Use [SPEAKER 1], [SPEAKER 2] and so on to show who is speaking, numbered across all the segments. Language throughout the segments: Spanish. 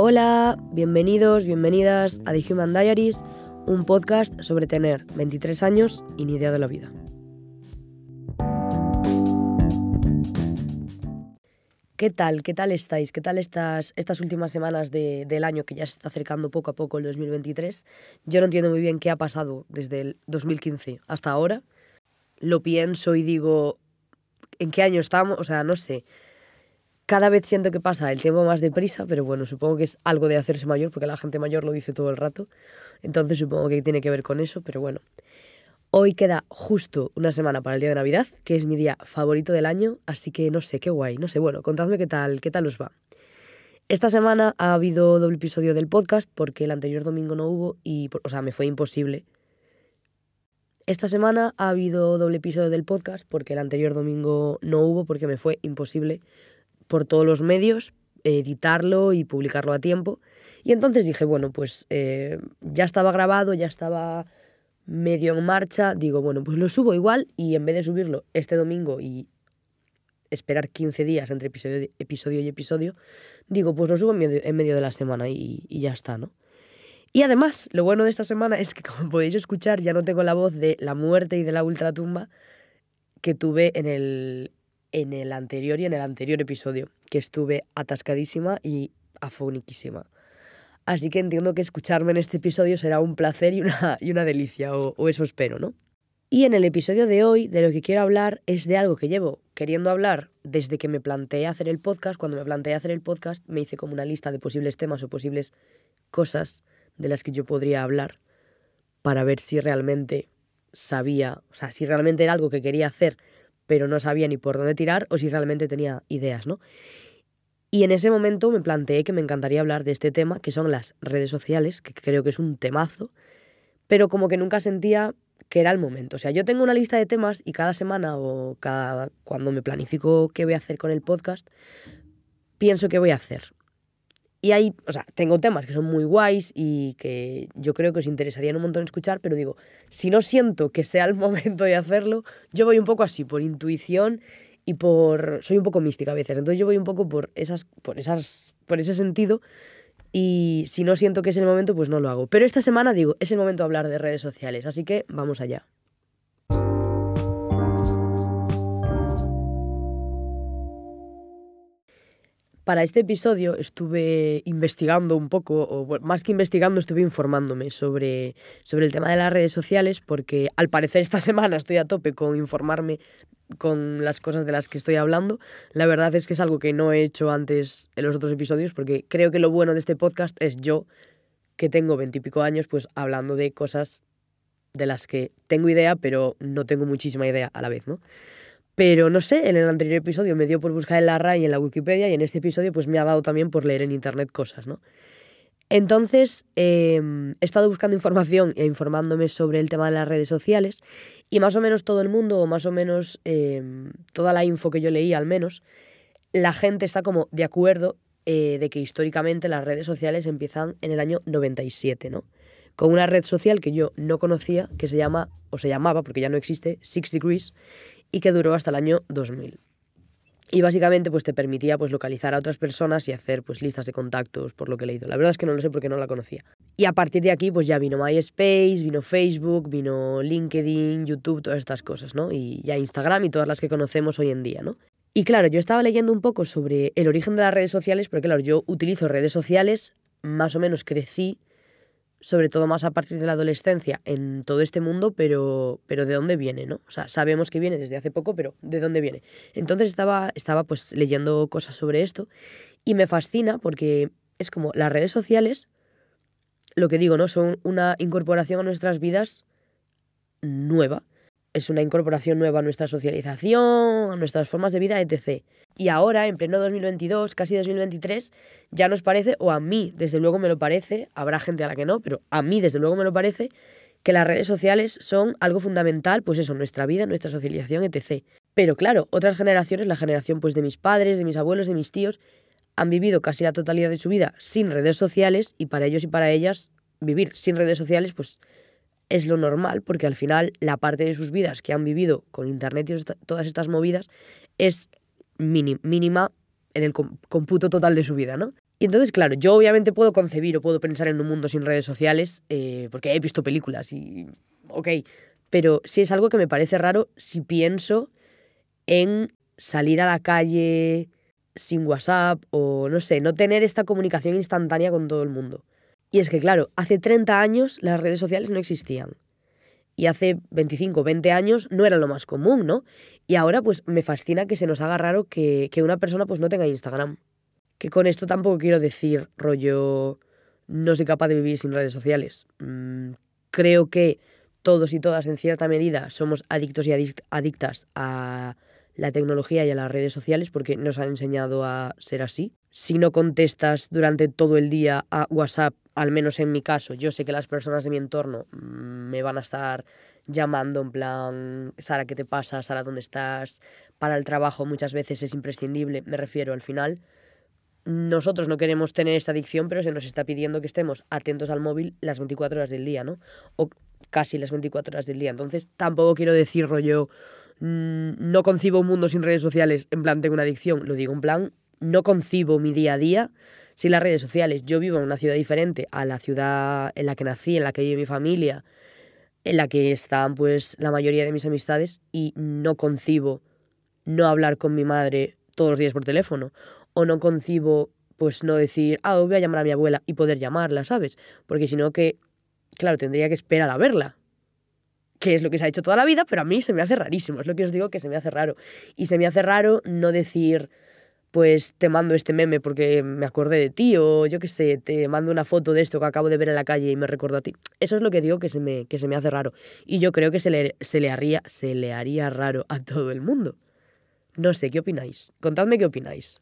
[SPEAKER 1] Hola, bienvenidos, bienvenidas a The Human Diaries, un podcast sobre tener 23 años y ni idea de la vida. ¿Qué tal? ¿Qué tal estáis? ¿Qué tal estas, estas últimas semanas del año que ya se está acercando poco a poco el 2023? Yo no entiendo muy bien qué ha pasado desde el 2015 hasta ahora. Lo pienso y digo, ¿en qué año estamos? O sea, no sé. Cada vez siento que pasa el tiempo más deprisa, pero bueno, supongo que es algo de hacerse mayor, porque la gente mayor lo dice todo el rato. Entonces supongo que tiene que ver con eso, pero bueno. Hoy queda justo una semana para el día de Navidad, que es mi día favorito del año, así que no sé, qué guay, no sé, bueno, contadme qué tal, qué tal os va. Esta semana ha habido doble episodio del podcast porque el anterior domingo no hubo y, o sea, me fue imposible. Esta semana ha habido doble episodio del podcast porque el anterior domingo no hubo porque me fue imposible por todos los medios, editarlo y publicarlo a tiempo. Y entonces dije, bueno, pues eh, ya estaba grabado, ya estaba medio en marcha, digo, bueno, pues lo subo igual y en vez de subirlo este domingo y esperar 15 días entre episodio, episodio y episodio, digo, pues lo subo en medio, en medio de la semana y, y, ya está, ¿no? Y además, lo bueno de esta semana es que, como podéis escuchar, ya no tengo la voz de la muerte y de la ultratumba que tuve en el, en el anterior y en el anterior episodio, que estuve atascadísima y afóniquísima. Así que entiendo que escucharme en este episodio será un placer y una, y una delicia, o, o eso espero, ¿no? Y en el episodio de hoy, de lo que quiero hablar es de algo que llevo queriendo hablar desde que me planteé hacer el podcast. Cuando me planteé hacer el podcast, me hice como una lista de posibles temas o posibles cosas de las que yo podría hablar para ver si realmente sabía, o sea, si realmente era algo que quería hacer pero no sabía ni por dónde tirar o si realmente tenía ideas, ¿no? Y en ese momento me planteé que me encantaría hablar de este tema, que son las redes sociales, que creo que es un temazo, pero como que nunca sentía que era el momento. O sea, yo tengo una lista de temas y cada semana o cada cuando me planifico qué voy a hacer con el podcast, pienso qué voy a hacer. Y ahí, o sea, tengo temas que son muy guays y que yo creo que os interesarían un montón escuchar, pero digo, si no siento que sea el momento de hacerlo, yo voy un poco así, por intuición y por... Soy un poco mística a veces, entonces yo voy un poco por, esas, por, esas, por ese sentido y si no siento que es el momento, pues no lo hago. Pero esta semana digo, es el momento de hablar de redes sociales, así que vamos allá. Para este episodio estuve investigando un poco, o más que investigando, estuve informándome sobre, sobre el tema de las redes sociales, porque al parecer esta semana estoy a tope con informarme con las cosas de las que estoy hablando. La verdad es que es algo que no he hecho antes en los otros episodios, porque creo que lo bueno de este podcast es yo, que tengo veintipico años, pues hablando de cosas de las que tengo idea, pero no tengo muchísima idea a la vez, ¿no? Pero no sé, en el anterior episodio me dio por buscar en la RAI y en la Wikipedia y en este episodio pues me ha dado también por leer en internet cosas, ¿no? Entonces eh, he estado buscando información e informándome sobre el tema de las redes sociales y más o menos todo el mundo, o más o menos eh, toda la info que yo leí al menos, la gente está como de acuerdo eh, de que históricamente las redes sociales empiezan en el año 97, ¿no? Con una red social que yo no conocía, que se llama, o se llamaba, porque ya no existe, Six Degrees, y que duró hasta el año 2000. Y básicamente pues te permitía pues localizar a otras personas y hacer pues listas de contactos por lo que he leído. La verdad es que no lo sé porque no la conocía. Y a partir de aquí pues ya vino MySpace, vino Facebook, vino LinkedIn, YouTube, todas estas cosas, ¿no? Y ya Instagram y todas las que conocemos hoy en día, ¿no? Y claro, yo estaba leyendo un poco sobre el origen de las redes sociales porque claro, yo utilizo redes sociales, más o menos crecí sobre todo más a partir de la adolescencia, en todo este mundo, pero, pero ¿de dónde viene? ¿no? O sea, sabemos que viene desde hace poco, pero ¿de dónde viene? Entonces estaba, estaba pues leyendo cosas sobre esto y me fascina porque es como las redes sociales, lo que digo, ¿no? Son una incorporación a nuestras vidas nueva es una incorporación nueva a nuestra socialización, a nuestras formas de vida, etc. Y ahora, en pleno 2022, casi 2023, ya nos parece, o a mí desde luego me lo parece, habrá gente a la que no, pero a mí desde luego me lo parece, que las redes sociales son algo fundamental, pues eso, nuestra vida, nuestra socialización, etc. Pero claro, otras generaciones, la generación pues de mis padres, de mis abuelos, de mis tíos, han vivido casi la totalidad de su vida sin redes sociales y para ellos y para ellas vivir sin redes sociales pues es lo normal, porque al final la parte de sus vidas que han vivido con Internet y todas estas movidas es mínima en el cómputo total de su vida, ¿no? Y entonces, claro, yo obviamente puedo concebir o puedo pensar en un mundo sin redes sociales eh, porque he visto películas y, ok, pero sí es algo que me parece raro si pienso en salir a la calle sin WhatsApp o no sé, no tener esta comunicación instantánea con todo el mundo. Y es que, claro, hace 30 años las redes sociales no existían. Y hace 25, 20 años no era lo más común, ¿no? Y ahora pues me fascina que se nos haga raro que, que una persona pues no tenga Instagram. Que con esto tampoco quiero decir, rollo, no soy capaz de vivir sin redes sociales. Mm, creo que todos y todas en cierta medida somos adictos y adictas a la tecnología y a las redes sociales porque nos han enseñado a ser así. Si no contestas durante todo el día a WhatsApp, al menos en mi caso, yo sé que las personas de mi entorno mm, me van a estar llamando en plan, Sara, ¿qué te pasa? Sara, ¿dónde estás? Para el trabajo muchas veces es imprescindible, me refiero al final nosotros no queremos tener esta adicción, pero se nos está pidiendo que estemos atentos al móvil las 24 horas del día, ¿no? O casi las 24 horas del día. Entonces, tampoco quiero decir rollo, mm, no concibo un mundo sin redes sociales, en plan, tengo una adicción. Lo digo en plan, no concibo mi día a día sin las redes sociales. Yo vivo en una ciudad diferente a la ciudad en la que nací, en la que vive mi familia, en la que están pues la mayoría de mis amistades y no concibo no hablar con mi madre todos los días por teléfono o no concibo pues no decir, ah, voy a llamar a mi abuela y poder llamarla, ¿sabes? Porque si no que, claro, tendría que esperar a verla. Que es lo que se ha hecho toda la vida, pero a mí se me hace rarísimo. Es lo que os digo que se me hace raro. Y se me hace raro no decir, pues te mando este meme porque me acordé de ti o yo qué sé, te mando una foto de esto que acabo de ver en la calle y me recuerdo a ti. Eso es lo que digo que se me, que se me hace raro. Y yo creo que se le, se le, haría, se le haría raro a todo el mundo. No sé, ¿qué opináis? Contadme qué opináis.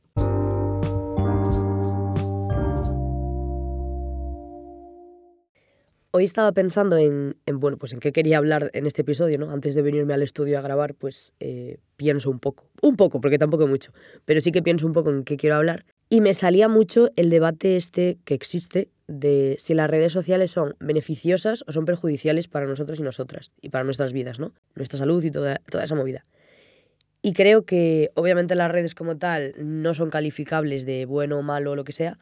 [SPEAKER 1] Hoy estaba pensando en, bueno, pues en qué quería hablar en este episodio, ¿no? Antes de venirme al estudio a grabar, pues eh, pienso un poco. Un poco, porque tampoco mucho. Pero sí que pienso un poco en qué quiero hablar. Y me salía mucho el debate este que existe de si las redes sociales son beneficiosas o son perjudiciales para nosotros y nosotras. Y para nuestras vidas, ¿no? Nuestra salud y toda, toda esa movida. Y creo que obviamente las redes como tal no son calificables de bueno, malo o lo que sea,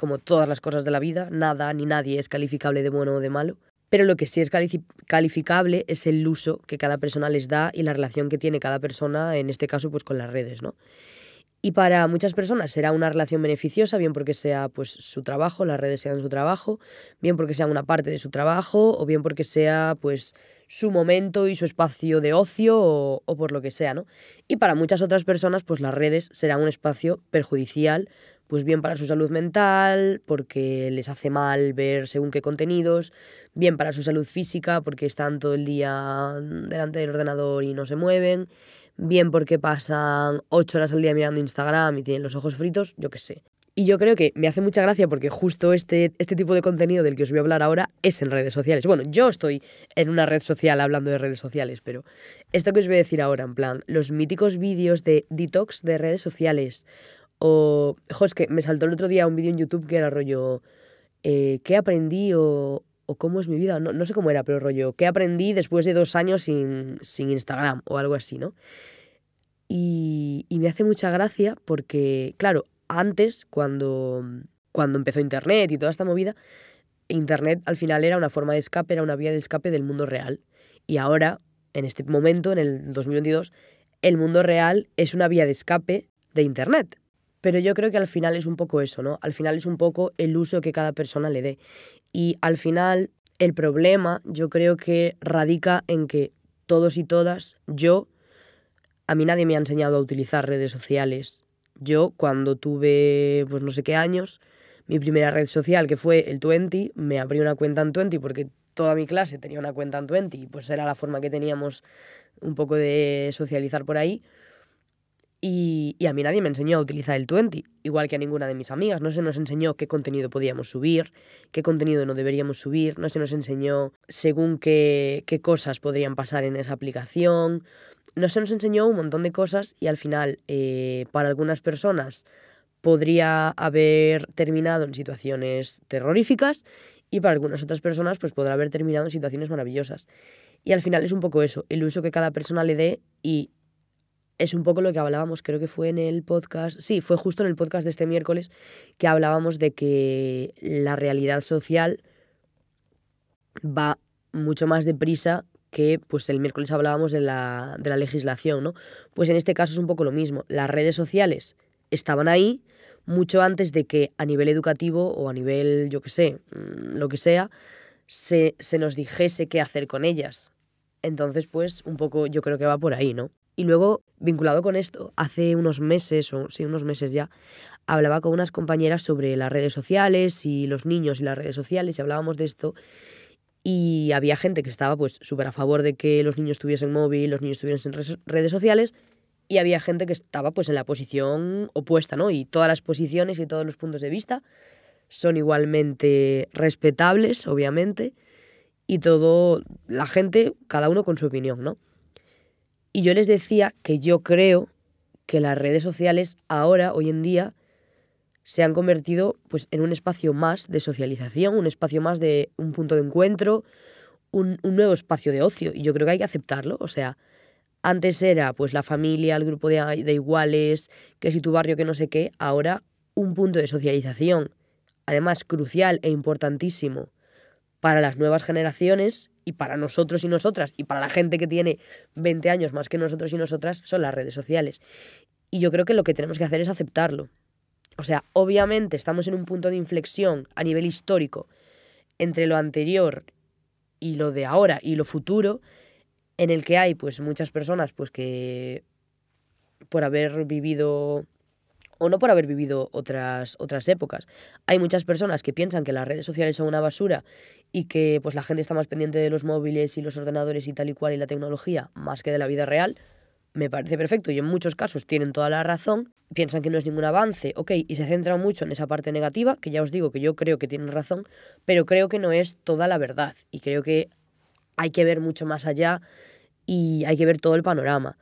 [SPEAKER 1] como todas las cosas de la vida, nada ni nadie es calificable de bueno o de malo, pero lo que sí es calificable es el uso que cada persona les da y la relación que tiene cada persona, en este caso pues con las redes, ¿no? Y para muchas personas será una relación beneficiosa, bien porque sea pues su trabajo, las redes sean su trabajo, bien porque sean una parte de su trabajo o bien porque sea pues su momento y su espacio de ocio o, o por lo que sea, ¿no? Y para muchas otras personas pues las redes serán un espacio perjudicial pues bien para su salud mental, porque les hace mal ver según qué contenidos, bien para su salud física, porque están todo el día delante del ordenador y no se mueven, bien porque pasan ocho horas al día mirando Instagram y tienen los ojos fritos, yo qué sé. Y yo creo que me hace mucha gracia porque justo este, este tipo de contenido del que os voy a hablar ahora es en redes sociales. Bueno, yo estoy en una red social hablando de redes sociales, pero esto que os voy a decir ahora, en plan, los míticos vídeos de detox de redes sociales o, jo, es que me saltó el otro día un vídeo en YouTube que era rollo, eh, ¿qué aprendí o, o, cómo es mi vida? No, no, sé cómo era, pero rollo, ¿qué aprendí después de dos años sin, sin Instagram o algo así, ¿no? Y, y, me hace mucha gracia porque, claro, antes, cuando, cuando empezó Internet y toda esta movida, Internet al final era una forma de escape, era una vía de escape del mundo real. Y ahora, en este momento, en el 2022, el mundo real es una vía de escape de Internet. Pero yo creo que al final es un poco eso, ¿no? Al final es un poco el uso que cada persona le dé. Y al final el problema yo creo que radica en que todos y todas, yo, a mí nadie me ha enseñado a utilizar redes sociales. Yo cuando tuve, pues no sé qué años, mi primera red social, que fue el Twenty, me abrí una cuenta en Twenty porque toda mi clase tenía una cuenta en Twenty, pues era la forma que teníamos un poco de socializar por ahí. Y, a mí nadie me enseñó a utilizar el 20, igual que a ninguna de mis amigas. No se nos enseñó qué contenido podíamos subir, qué contenido no deberíamos subir, no se nos enseñó según qué, qué cosas podrían pasar en esa aplicación. No se nos enseñó un montón de cosas y al final, eh, para algunas personas, podría haber terminado en situaciones terroríficas y para algunas otras personas, pues podrá haber terminado en situaciones maravillosas. Y al final es un poco eso, el uso que cada persona le dé y es un poco lo que hablábamos, creo que fue en el podcast, sí, fue justo en el podcast de este miércoles que hablábamos de que la realidad social va mucho más deprisa que pues el miércoles hablábamos de la, de la legislación, ¿no? Pues en este caso es un poco lo mismo. Las redes sociales estaban ahí mucho antes de que a nivel educativo o a nivel, yo qué sé, mm, lo que sea, se, se nos dijese qué hacer con ellas. Entonces, pues un poco yo creo que va por ahí, ¿no? Y luego, vinculado con esto, hace unos meses, o sí, unos meses ya, hablaba con unas compañeras sobre las redes sociales y los niños y las redes sociales y hablábamos de esto. Y había gente que estaba pues súper a favor de que los niños tuviesen móvil, los niños tuviesen redes sociales y había gente que estaba pues en la posición opuesta, ¿no? Y todas las posiciones y todos los puntos de vista son igualmente respetables, obviamente, y todo la gente, cada uno con su opinión, ¿no? Y yo les decía que yo creo que las redes sociales ahora, hoy en día, se han convertido pues, en un espacio más de socialización, un espacio más de un punto de encuentro, un, un nuevo espacio de ocio. Y yo creo que hay que aceptarlo. O sea, antes era pues la familia, el grupo de, de iguales, que si tu barrio, que no sé qué, ahora un punto de socialización, además crucial e importantísimo para las nuevas generaciones y para nosotros y nosotras y para la gente que tiene 20 años más que nosotros y nosotras son las redes sociales. Y yo creo que lo que tenemos que hacer es aceptarlo. O sea, obviamente estamos en un punto de inflexión a nivel histórico entre lo anterior y lo de ahora y lo futuro, en el que hay pues muchas personas pues que por haber vivido o no por haber vivido otras, otras épocas. Hay muchas personas que piensan que las redes sociales son una basura y que pues la gente está más pendiente de los móviles y los ordenadores y tal y cual y la tecnología más que de la vida real. Me parece perfecto y en muchos casos tienen toda la razón. Piensan que no es ningún avance, ok, y se centran mucho en esa parte negativa, que ya os digo que yo creo que tienen razón, pero creo que no es toda la verdad y creo que hay que ver mucho más allá y hay que ver todo el panorama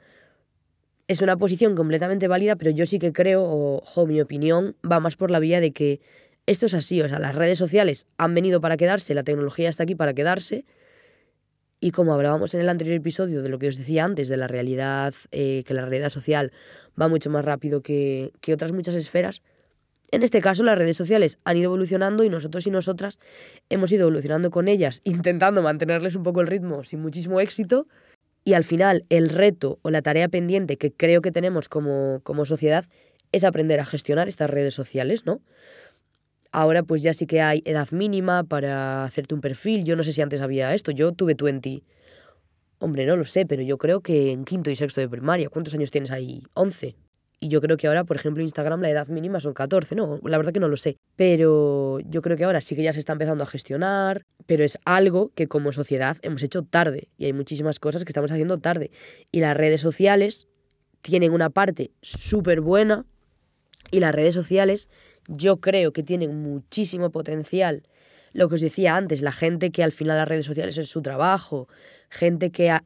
[SPEAKER 1] es una posición completamente válida, pero yo sí que creo, o mi opinión va más por la vía de que esto es así, o sea, las redes sociales han venido para quedarse, la tecnología está aquí para quedarse, y como hablábamos en el anterior episodio de lo que os decía antes, de la realidad, eh, que la realidad social va mucho más rápido que, que otras muchas esferas, en este caso las redes sociales han ido evolucionando y nosotros y nosotras hemos ido evolucionando con ellas, intentando mantenerles un poco el ritmo sin muchísimo éxito, y al final el reto o la tarea pendiente que creo que tenemos como, como sociedad es aprender a gestionar estas redes sociales, ¿no? Ahora pues ya sí que hay edad mínima para hacerte un perfil. Yo no sé si antes había esto. Yo tuve 20. Hombre, no lo sé, pero yo creo que en quinto y sexto de primaria. ¿Cuántos años tienes ahí? 11. Y yo creo que ahora, por ejemplo, Instagram la edad mínima son 14, ¿no? La verdad que no lo sé. Pero yo creo que ahora sí que ya se está empezando a gestionar, pero es algo que como sociedad hemos hecho tarde. Y hay muchísimas cosas que estamos haciendo tarde. Y las redes sociales tienen una parte súper buena y las redes sociales yo creo que tienen muchísimo potencial. Lo que os decía antes, la gente que al final las redes sociales es su trabajo, gente que a,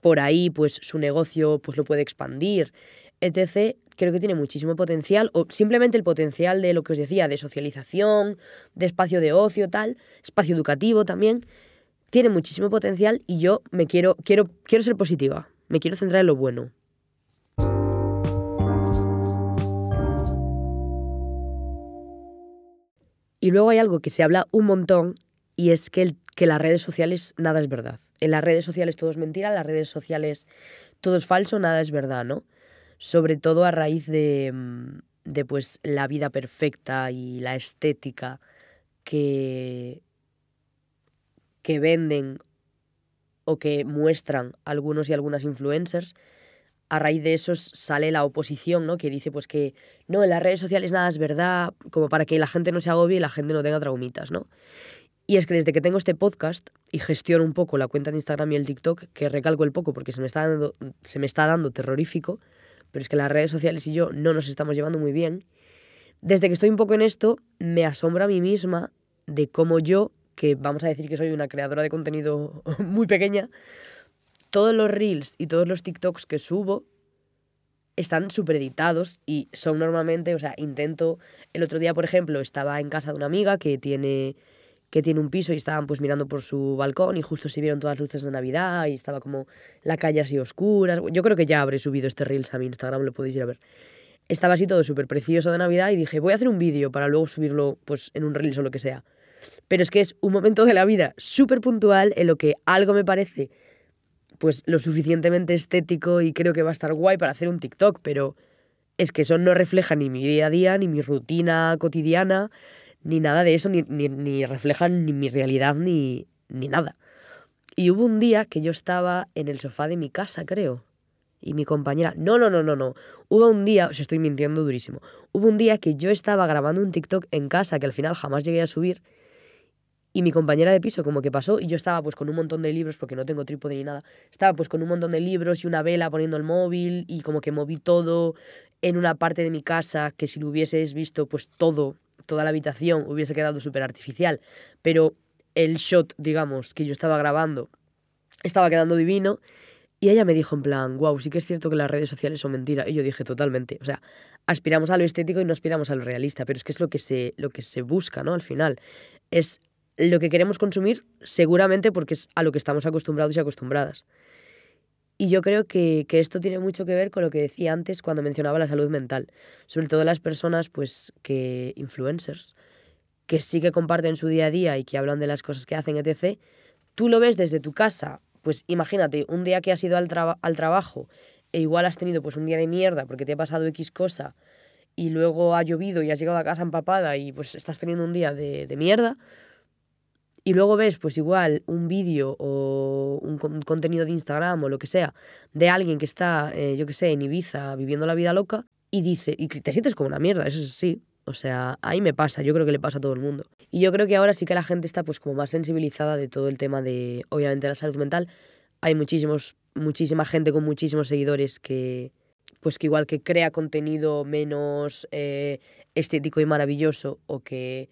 [SPEAKER 1] por ahí pues su negocio pues lo puede expandir, etc., creo que tiene muchísimo potencial, o simplemente el potencial de lo que os decía, de socialización, de espacio de ocio, tal, espacio educativo también, tiene muchísimo potencial y yo me quiero, quiero, quiero ser positiva, me quiero centrar en lo bueno. Y luego hay algo que se habla un montón y es que, el, que las redes sociales nada es verdad. En las redes sociales todo es mentira, en las redes sociales todo es falso, nada es verdad, ¿no? Sobre todo a raíz de, mm, de pues, la vida perfecta y la estética que, que venden o que muestran algunos y algunas influencers, a raíz de eso sale la oposición, ¿no? Que dice pues que no, en las redes sociales nada es verdad, como para que la gente no se agobie y la gente no tenga traumitas, ¿no? Y es que desde que tengo este podcast y gestiono un poco la cuenta de Instagram y el TikTok, que recalco el poco porque se me está se me está dando terrorífico, pero es que las redes sociales y yo no nos estamos llevando muy bien. Desde que estoy un poco en esto, me asombra a mí misma de cómo yo, que vamos a decir que soy una creadora de contenido muy pequeña, todos los reels y todos los TikToks que subo están súper editados y son normalmente, o sea, intento, el otro día, por ejemplo, estaba en casa de una amiga que tiene que tiene un piso y estaban pues mirando por su balcón y justo se vieron todas las luces de Navidad y estaba como la calle así oscura. Yo creo que ya habré subido este Reels a mi Instagram, lo podéis ir a ver. Estaba así todo súper precioso de Navidad y dije, voy a hacer un vídeo para luego subirlo pues en un Reels o lo que sea. Pero es que es un momento de la vida súper puntual en lo que algo me parece pues lo suficientemente estético y creo que va a estar guay para hacer un TikTok, pero es que eso no refleja ni mi día a día, ni mi rutina cotidiana, ni nada de eso, ni, ni, ni reflejan ni mi realidad, ni, ni nada. Y hubo un día que yo estaba en el sofá de mi casa, creo. Y mi compañera, no, no, no, no, no. Hubo un día, os estoy mintiendo durísimo. Hubo un día que yo estaba grabando un TikTok en casa que al final jamás llegué a subir. Y mi compañera de piso como que pasó y yo estaba pues con un montón de libros porque no tengo trípode ni nada. Estaba pues con un montón de libros y una vela poniendo el móvil y como que moví todo en una parte de mi casa que si lo hubieses visto pues todo toda la habitación hubiese quedado súper artificial, pero el shot, digamos, que yo estaba grabando estaba quedando divino. Y ella me dijo en plan, wow, sí que es cierto que las redes sociales son mentira. Y yo dije, totalmente. O sea, aspiramos a lo estético y no aspiramos a lo realista, pero es que es lo que se, lo que se busca, ¿no? Al final. Es lo que queremos consumir seguramente porque es a lo que estamos acostumbrados y acostumbradas. Y yo creo que, que, esto tiene mucho que ver con lo que decía antes cuando mencionaba la salud mental. Sobre todo las personas, pues, que influencers, que sí que comparten su día a día y que hablan de las cosas que hacen, etc. Tú lo ves desde tu casa, pues imagínate, un día que has ido al, traba al trabajo e igual has tenido pues un día de mierda porque te ha pasado X cosa y luego ha llovido y has llegado a casa empapada y pues estás teniendo un día de, de mierda, y luego ves, pues igual, un vídeo o un, contenido de Instagram o lo que sea, de alguien que está, eh, yo qué sé, en Ibiza viviendo la vida loca y dice, y te sientes como una mierda, eso sí. O sea, ahí me pasa, yo creo que le pasa a todo el mundo. Y yo creo que ahora sí que la gente está pues como más sensibilizada de todo el tema de, obviamente, la salud mental. Hay muchísimos, muchísima gente con muchísimos seguidores que, pues que igual que crea contenido menos eh, estético y maravilloso o que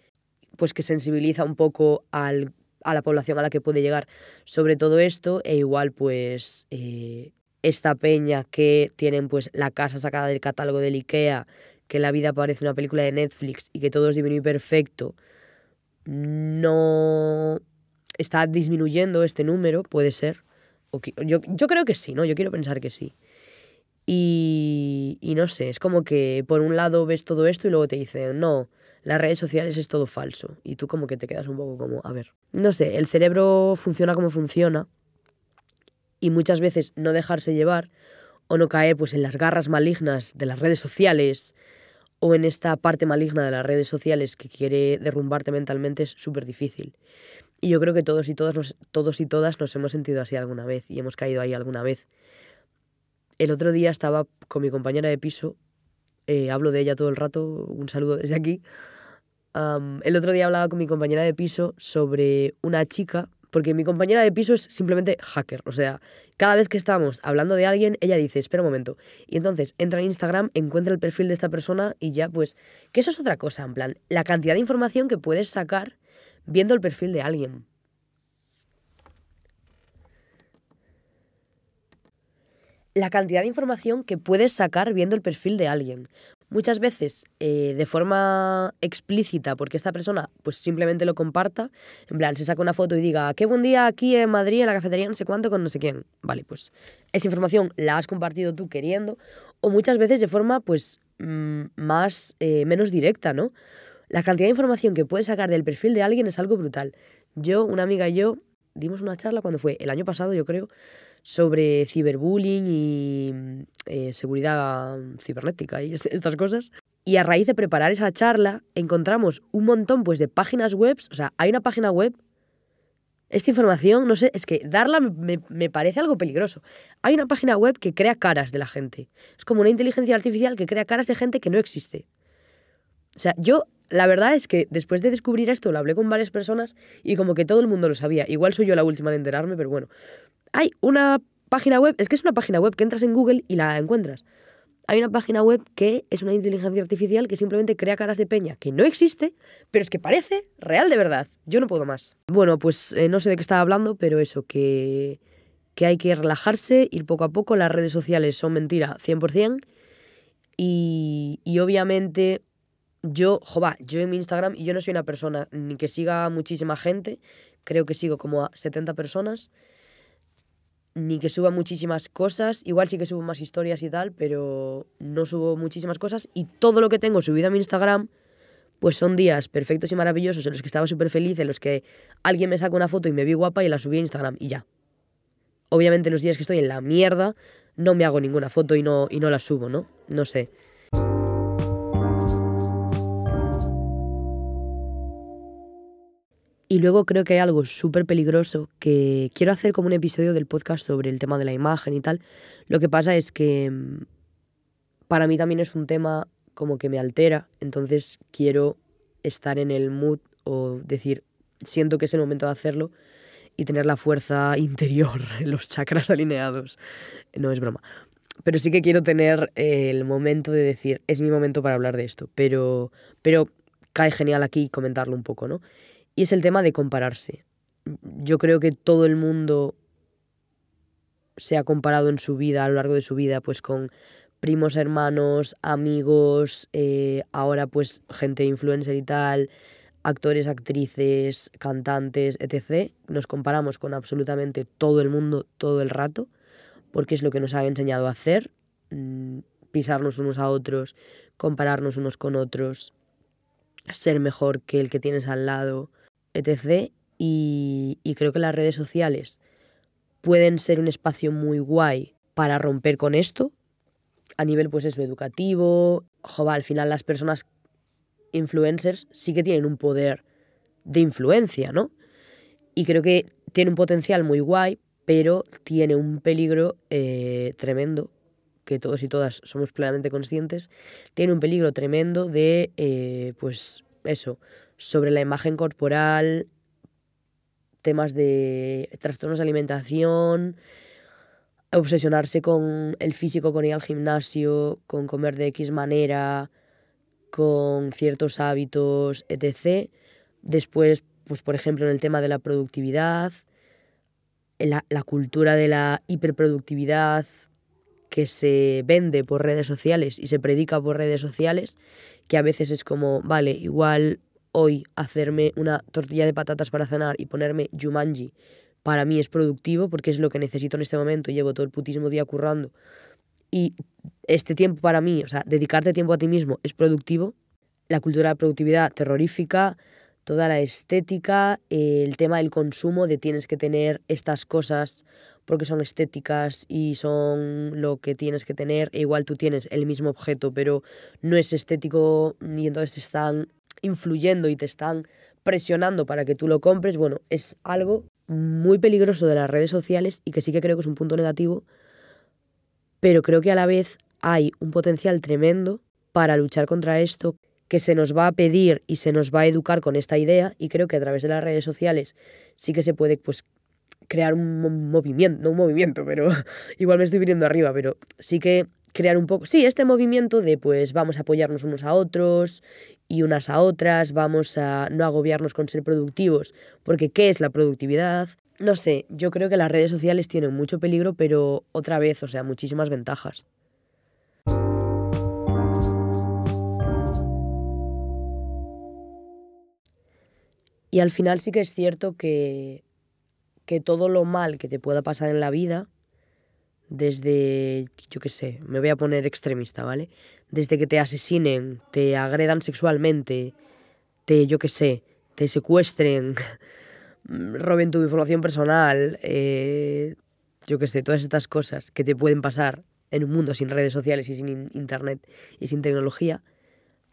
[SPEAKER 1] pues que sensibiliza un poco al, a la población a la que puede llegar sobre todo esto e igual pues eh, esta peña que tienen pues la casa sacada del catálogo del Ikea, que la vida parece una película de Netflix y que todo es divino y perfecto, no está disminuyendo este número, puede ser. O que, yo, yo creo que sí, ¿no? Yo quiero pensar que sí. Y, y no sé, es como que por un lado ves todo esto y luego te dicen, no, las redes sociales es todo falso. Y tú como que te quedas un poco como, a ver, no sé, el cerebro funciona como funciona y muchas veces no dejarse llevar o no caer pues en las garras malignas de las redes sociales o en esta parte maligna de las redes sociales que quiere derrumbarte mentalmente es súper difícil. Y yo creo que todos y, todos, todos y todas nos hemos sentido así alguna vez y hemos caído ahí alguna vez. El otro día estaba con mi compañera de piso, eh, hablo de ella todo el rato, un saludo desde aquí, el otro día hablaba con mi compañera de piso sobre una chica, porque mi compañera de piso es simplemente hacker. O sea, cada vez que estamos hablando de alguien, ella dice, espera un momento. Y entonces entra en Instagram, encuentra el perfil de esta persona y ya, pues, que eso es otra cosa, en plan, la cantidad de información que puedes sacar viendo el perfil de alguien. La cantidad de información que puedes sacar viendo el perfil de alguien muchas veces eh, de forma explícita, porque esta persona pues simplemente lo comparta, en plan, se saca una foto y diga, qué buen día aquí en Madrid, en la cafetería, no sé cuánto, con no sé quién. Vale, pues esa información la has compartido tú queriendo, o muchas veces de forma pues mm, más, eh, menos directa, ¿no? La cantidad de información que puedes sacar del perfil de alguien es algo brutal. Yo, una amiga y yo, dimos una charla cuando fue el año pasado, yo creo, sobre ciberbullying y eh, seguridad cibernética y estas cosas. Y a raíz de preparar esa charla encontramos un montón pues, de páginas web. O sea, hay una página web. Esta información, no sé, es que darla me, me parece algo peligroso. Hay una página web que crea caras de la gente. Es como una inteligencia artificial que crea caras de gente que no existe. O sea, yo la verdad es que después de descubrir esto lo hablé con varias personas y como que todo el mundo lo sabía. Igual soy yo la última en enterarme, pero bueno hay una página web, es que es una página web que entras en Google y la encuentras. Hay una página web que es una inteligencia artificial que simplemente crea caras de peña que no existe, pero es que parece real de verdad. Yo no puedo más. Bueno, pues eh, no sé de qué estaba hablando, pero eso, que, que hay que relajarse, ir poco a poco. Las redes sociales son mentira 100%. Y, y obviamente yo, jova, yo en mi Instagram, y yo no soy una persona ni que siga muchísima gente, creo que sigo como a 70 personas, ni que suba muchísimas cosas, igual sí que subo más historias y tal, pero no subo muchísimas cosas, y todo lo que tengo subido a mi Instagram, pues son días perfectos y maravillosos en los que estaba súper feliz, en los que alguien me saca una foto y me vi guapa y la subí a Instagram, y ya. Obviamente los días que estoy en la mierda, no me hago ninguna foto y no, y no la subo, ¿no? No sé. Y luego creo que hay algo súper peligroso que quiero hacer como un episodio del podcast sobre el tema de la imagen y tal. Lo que pasa es que mm, para mí también es un tema como que me altera, entonces quiero estar en el mood o decir, siento que es el momento de hacerlo y tener la fuerza interior, los chakras alineados. No es broma. Pero sí que quiero tener el momento de decir, es mi momento para hablar de esto, pero, pero cae genial aquí comentarlo un poco, ¿no? Y es el tema de compararse. Yo creo que todo el mundo se ha comparado en su vida, a lo largo de su vida, pues con primos, hermanos, amigos, eh, ahora pues gente influencer y tal, actores, actrices, cantantes, etc. Nos comparamos con absolutamente todo el mundo todo el rato, porque es lo que nos ha enseñado a hacer, mm, pisarnos unos a otros, compararnos unos con otros, ser mejor que el que tienes al lado, etc. Y, creo que las redes sociales pueden ser un espacio muy guay para romper con esto, a nivel pues eso, educativo. Jova, al final las personas influencers sí que tienen un poder de influencia, ¿no? Y creo que tiene un potencial muy guay, pero tiene un peligro eh, tremendo, que todos y todas somos plenamente conscientes, tiene un peligro tremendo de, eh, pues eso, sobre la imagen corporal, temas de trastornos de alimentación, obsesionarse con el físico, con ir al gimnasio, con comer de X manera, con ciertos hábitos, etc. Después, pues por ejemplo, en el tema de la productividad, la, la cultura de la hiperproductividad que se vende por redes sociales y se predica por redes sociales, que a veces es como, vale, igual hoy hacerme una tortilla de patatas para cenar y ponerme Jumanji para mí es productivo porque es lo que necesito en este momento. Llevo todo el putísimo día currando. Y este tiempo para mí, o sea, dedicarte tiempo a ti mismo es productivo. La cultura de la productividad terrorífica, toda la estética, el tema del consumo, de tienes que tener estas cosas porque son estéticas y son lo que tienes que tener. E igual tú tienes el mismo objeto, pero no es estético y entonces están influyendo y te están presionando para que tú lo compres, bueno, es algo muy peligroso de las redes sociales y que sí que creo que es un punto negativo, pero creo que a la vez hay un potencial tremendo para luchar contra esto que se nos va a pedir y se nos va a educar con esta idea y creo que a través de las redes sociales sí que se puede pues crear un movimiento, no un movimiento, pero igual me estoy viniendo arriba, pero sí que crear un poco, sí, este movimiento de pues vamos a apoyarnos unos a otros y unas a otras, vamos a no agobiarnos con ser productivos, porque ¿qué es la productividad? No sé, yo creo que las redes sociales tienen mucho peligro, pero otra vez, o sea, muchísimas ventajas. Y al final sí que es cierto que, que todo lo mal que te pueda pasar en la vida desde, yo qué sé, me voy a poner extremista, ¿vale? Desde que te asesinen, te agredan sexualmente, te, yo qué sé, te secuestren, roben tu información personal, eh, yo qué sé, todas estas cosas que te pueden pasar en un mundo sin redes sociales y sin internet y sin tecnología,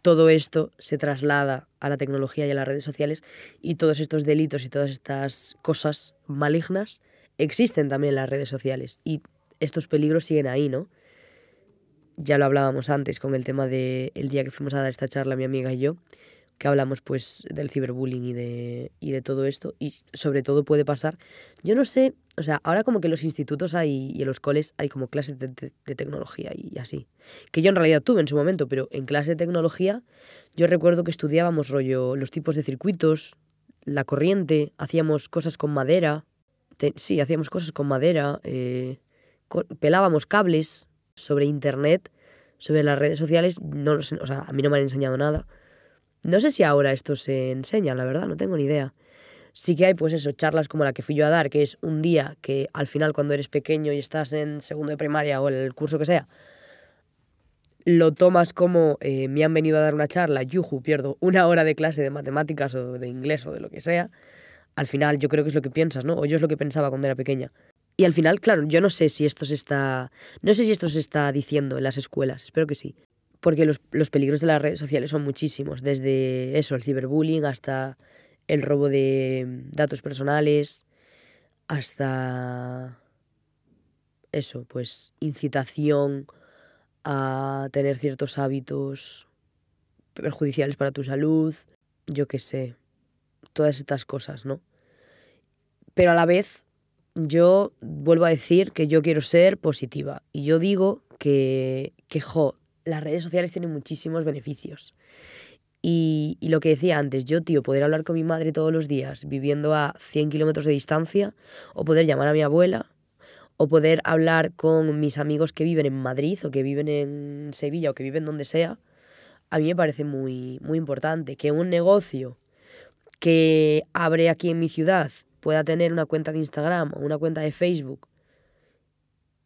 [SPEAKER 1] todo esto se traslada a la tecnología y a las redes sociales y todos estos delitos y todas estas cosas malignas existen también en las redes sociales y estos peligros siguen ahí, ¿no? Ya lo hablábamos antes con el tema del el día que fuimos a dar esta charla mi amiga y yo, que hablamos pues del ciberbullying y de, y de todo esto y sobre todo puede pasar, yo no sé, o sea, ahora como que en los institutos hay y en los coles hay como clases de, tecnología y así, que yo en realidad tuve en su momento, pero en clase de tecnología yo recuerdo que estudiábamos rollo los tipos de circuitos, la corriente, hacíamos cosas con madera, sí, hacíamos cosas con madera, eh, pelábamos cables sobre internet, sobre las redes sociales, no o sea, a mí no me han enseñado nada. No sé si ahora esto se enseña, la verdad, no tengo ni idea. Sí que hay, pues eso, charlas como la que fui yo a dar, que es un día que al final cuando eres pequeño y estás en segundo de primaria o el curso que sea, lo tomas como eh, me han venido a dar una charla, yuju, pierdo una hora de clase de matemáticas o de inglés o de lo que sea. Al final yo creo que es lo que piensas, ¿no? O yo es lo que pensaba cuando era pequeña. Y al final, claro, yo no sé si esto se está. No sé si esto se está diciendo en las escuelas, espero que sí. Porque los, los peligros de las redes sociales son muchísimos. Desde eso, el ciberbullying, hasta el robo de datos personales, hasta. Eso, pues incitación a tener ciertos hábitos perjudiciales para tu salud, yo qué sé, todas estas cosas, ¿no? Pero a la vez, yo vuelvo a decir que yo quiero ser positiva. Y yo digo que, que jo, las redes sociales tienen muchísimos beneficios. Y, y, lo que decía antes, yo, tío, poder hablar con mi madre todos los días viviendo a 100 kilómetros de distancia, o poder llamar a mi abuela, o poder hablar con mis amigos que viven en Madrid, o que viven en Sevilla, o que viven donde sea, a mí me parece muy, muy importante. Que un negocio que abre aquí en mi ciudad pueda tener una cuenta de Instagram o una cuenta de Facebook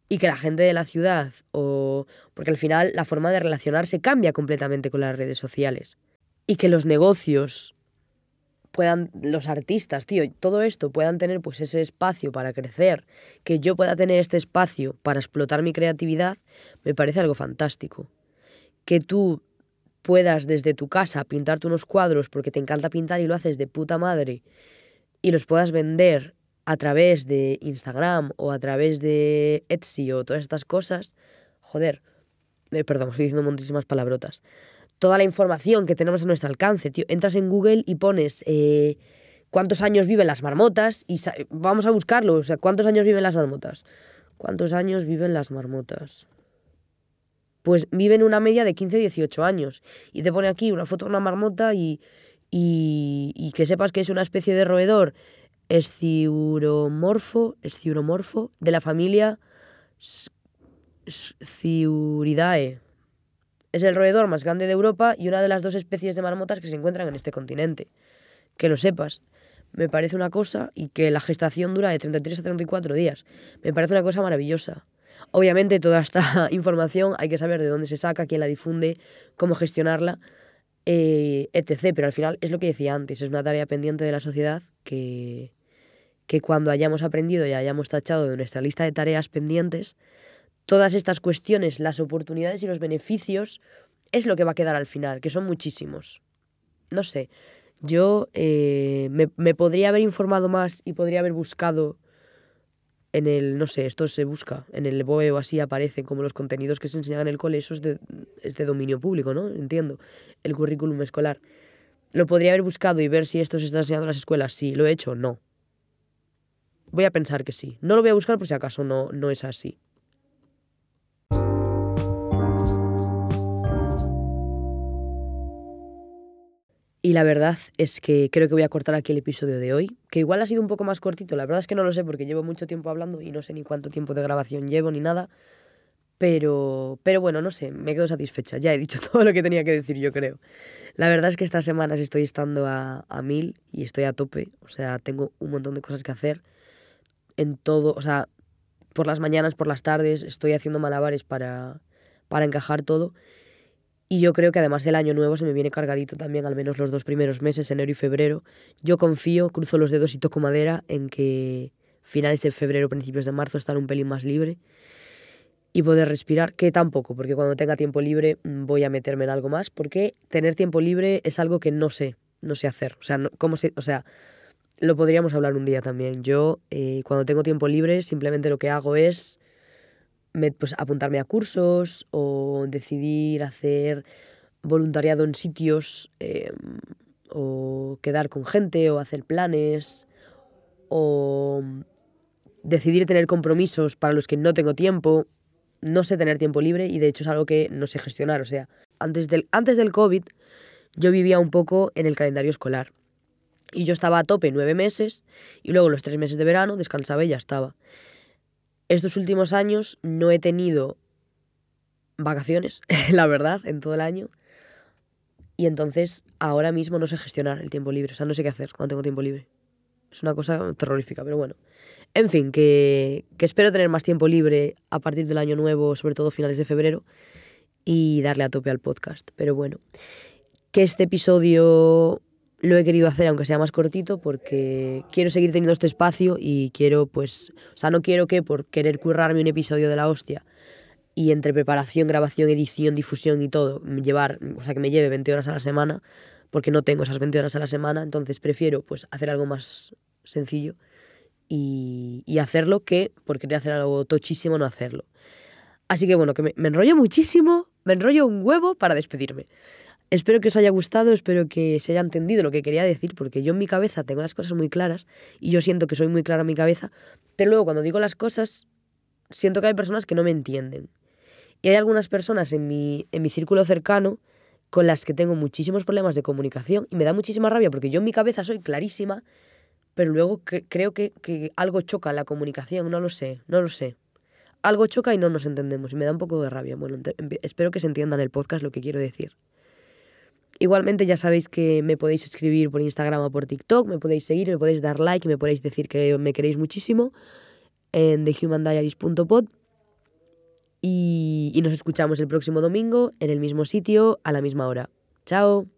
[SPEAKER 1] y que la gente de la ciudad o porque al final la forma de relacionarse cambia completamente con las redes sociales y que los negocios puedan los artistas, tío, todo esto puedan tener pues ese espacio para crecer, que yo pueda tener este espacio para explotar mi creatividad, me parece algo fantástico. Que tú puedas desde tu casa pintarte unos cuadros porque te encanta pintar y lo haces de puta madre y los puedas vender a través de Instagram o a través de Etsy o todas estas cosas, joder, eh, perdón, estoy diciendo muchísimas palabrotas. Toda la información que tenemos a nuestro alcance, tío. Entras en Google y pones eh, cuántos años viven las marmotas y vamos a buscarlo. O sea, ¿cuántos años viven las marmotas? ¿Cuántos años viven las marmotas? Pues viven una media de 15-18 años. Y te pone aquí una foto de una marmota y y, que sepas que es una especie de roedor esciuromorfo, esciuromorfo de la familia Sciuridae. Es el roedor más grande de Europa y una de las dos especies de marmotas que se encuentran en este continente. Que lo sepas. Me parece una cosa y que la gestación dura de 33 a 34 días. Me parece una cosa maravillosa. Obviamente toda esta información hay que saber de dónde se saca, quién la difunde, cómo gestionarla, eh, etc. Pero al final es lo que decía antes, es una tarea pendiente de la sociedad que, que cuando hayamos aprendido y hayamos tachado de nuestra lista de tareas pendientes, todas estas cuestiones, las oportunidades y los beneficios, es lo que va a quedar al final, que son muchísimos. No sé, yo eh, me, me podría haber informado más y podría haber buscado en el, no sé, esto se busca, en el BOE o así aparecen como los contenidos que se enseñan en el cole, eso es de, es de dominio público, ¿no? Entiendo, el currículum escolar. ¿Lo podría haber buscado y ver si esto se está enseñando en las escuelas? Sí, ¿lo he hecho? No. Voy a pensar que sí. No lo voy a buscar por si acaso no, no es así. Y la verdad es que creo que voy a cortar aquí el episodio de hoy, que igual ha sido un poco más cortito, la verdad es que no lo sé porque llevo mucho tiempo hablando y no sé ni cuánto tiempo de grabación llevo ni nada, pero, pero bueno, no sé, me quedo satisfecha, ya he dicho todo lo que tenía que decir yo creo. La verdad es que estas semanas estoy estando a, a mil y estoy a tope, o sea, tengo un montón de cosas que hacer en todo, o sea, por las mañanas, por las tardes, estoy haciendo malabares para, para encajar todo y yo creo que además el año nuevo se me viene cargadito también, al menos los dos primeros meses, enero y febrero. Yo confío, cruzo los dedos y toco madera en que finales de febrero, principios de marzo, estar un pelín más libre y poder respirar, que tampoco, porque cuando tenga tiempo libre mm, voy a meterme en algo más, porque tener tiempo libre es algo que no sé, no sé hacer. O sea, ¿cómo o sea lo podríamos hablar un día también. Yo, eh, cuando tengo tiempo libre, simplemente lo que hago es pues, apuntarme a cursos o decidir hacer voluntariado en sitios em, o quedar con gente o hacer planes o decidir tener compromisos para los que no tengo tiempo. No sé tener tiempo libre y de hecho es algo que no sé gestionar. O sea, antes del, antes del COVID yo vivía un poco en el calendario escolar. Y yo estaba a tope nueve meses y luego los tres meses de verano descansaba y ya estaba. Estos últimos años no he tenido vacaciones, la verdad, en todo el año. Y entonces ahora mismo no sé gestionar el tiempo libre, o sea, no sé qué hacer cuando tengo tiempo libre. Es una cosa terrorífica, pero bueno. En fin, que, que espero tener más tiempo libre a partir del año nuevo, sobre todo finales de febrero, y darle a tope al podcast. Pero bueno, que este episodio lo he querido hacer aunque sea más cortito porque quiero seguir teniendo este espacio y quiero pues, o sea, no quiero que por querer currarme un episodio de la hostia y entre preparación, grabación, edición, difusión y todo, llevar, o sea, que me lleve 20 horas a la semana, porque no tengo esas 20 horas a la semana, entonces prefiero pues hacer algo más sencillo y, y hacerlo que por querer hacer algo tochísimo no hacerlo. Así que bueno, que me, me enrollo muchísimo, me enrollo un huevo para despedirme. Espero que os haya gustado, espero que se haya entendido lo que quería decir, porque yo en mi cabeza tengo las cosas muy claras y yo siento que soy muy clara en mi cabeza, pero luego cuando digo las cosas, siento que hay personas que no me entienden. Y hay algunas personas en mi, en mi círculo cercano con las que tengo muchísimos problemas de comunicación y me da muchísima rabia porque yo en mi cabeza soy clarísima, pero luego creo que, que algo choca en la comunicación, no lo sé, no lo sé. Algo choca y no nos entendemos y me da un poco de rabia. Bueno, espero que se entienda en el podcast lo que quiero decir. Igualmente ya sabéis que me podéis escribir por Instagram o por TikTok, me podéis seguir, me podéis dar like, me podéis decir que me queréis muchísimo en thehumandiaries.pod y, y nos escuchamos el próximo domingo en el mismo sitio a la misma hora. Chao.